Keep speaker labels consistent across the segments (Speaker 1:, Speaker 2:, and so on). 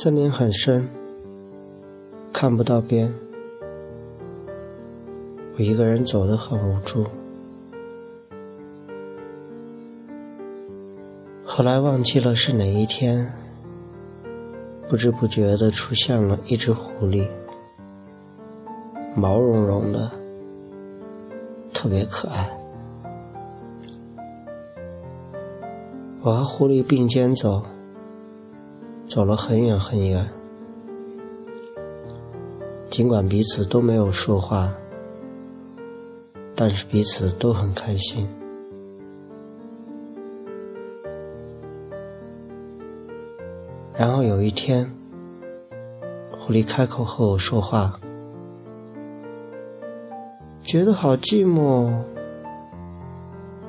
Speaker 1: 森林很深，看不到边。我一个人走得很无助。后来忘记了是哪一天，不知不觉的出现了一只狐狸，毛茸茸的，特别可爱。我和狐狸并肩走，走了很远很远，尽管彼此都没有说话，但是彼此都很开心。然后有一天，狐狸开口和我说话，觉得好寂寞，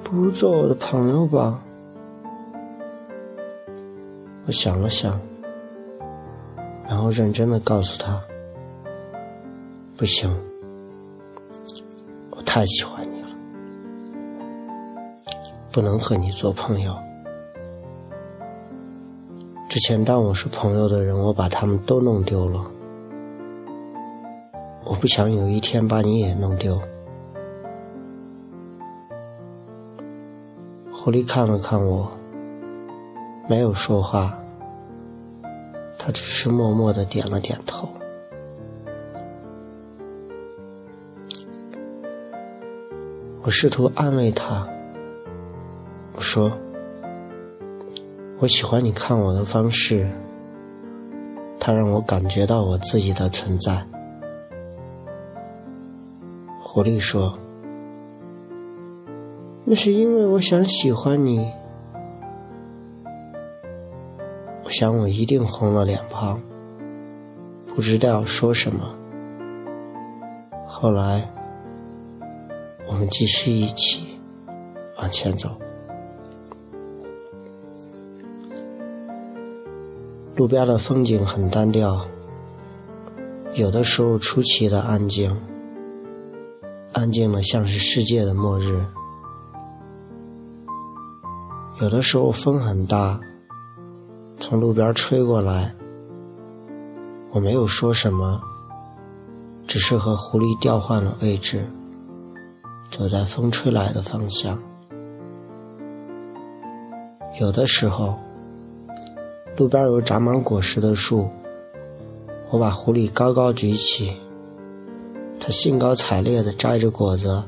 Speaker 1: 不如做我的朋友吧。我想了想，然后认真的告诉他：“不行，我太喜欢你了，不能和你做朋友。”之前当我是朋友的人，我把他们都弄丢了。我不想有一天把你也弄丢。狐狸看了看我，没有说话，他只是默默的点了点头。我试图安慰他，我说。我喜欢你看我的方式，它让我感觉到我自己的存在。狐狸说：“那是因为我想喜欢你。”想我一定红了脸庞，不知道说什么。后来，我们继续一起往前走。路边的风景很单调，有的时候出奇的安静，安静的像是世界的末日；有的时候风很大，从路边吹过来。我没有说什么，只是和狐狸调换了位置，走在风吹来的方向。有的时候。路边有长满果实的树，我把狐狸高高举起，它兴高采烈地摘着果子，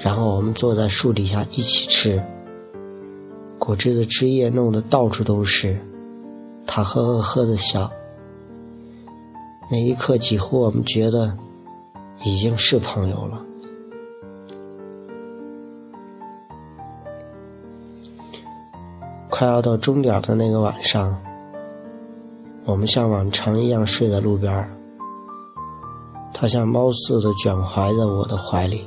Speaker 1: 然后我们坐在树底下一起吃。果汁的汁液弄得到处都是，他呵呵呵的笑。那一刻，几乎我们觉得已经是朋友了。快要到终点的那个晚上。我们像往常一样睡在路边他像猫似的卷怀在我的怀里，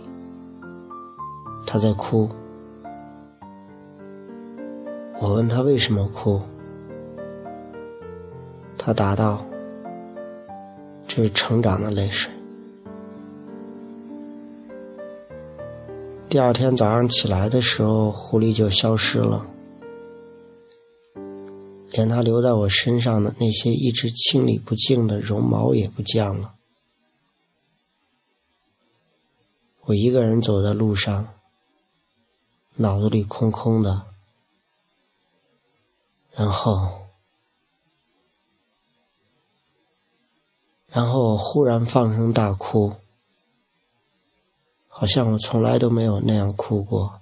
Speaker 1: 他在哭。我问他为什么哭，他答道：“这是成长的泪水。”第二天早上起来的时候，狐狸就消失了。连它留在我身上的那些一直清理不净的绒毛也不见了。我一个人走在路上，脑子里空空的，然后，然后我忽然放声大哭，好像我从来都没有那样哭过，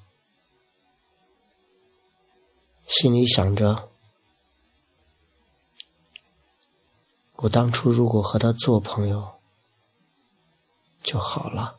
Speaker 1: 心里想着。我当初如果和他做朋友就好了。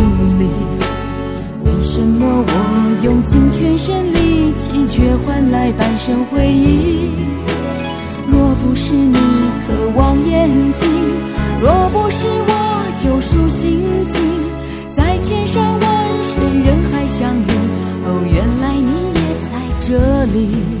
Speaker 2: 什么我用尽全身力气，却换来半生回忆？若不是你渴望眼睛，若不是我救赎心情，在千山万水人海相遇。哦，原来你也在这里。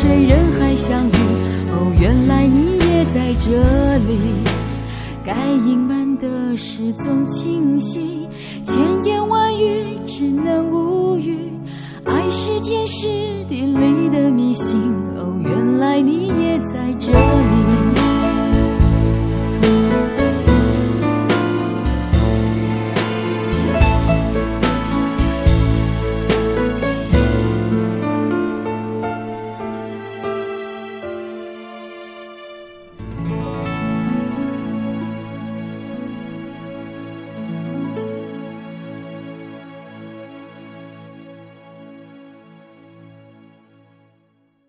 Speaker 2: 水人海相遇。哦，原来你也在这里。该隐瞒的事总清晰，千言万语只能无语。爱是天时地利的迷信，哦，原来你也在这里。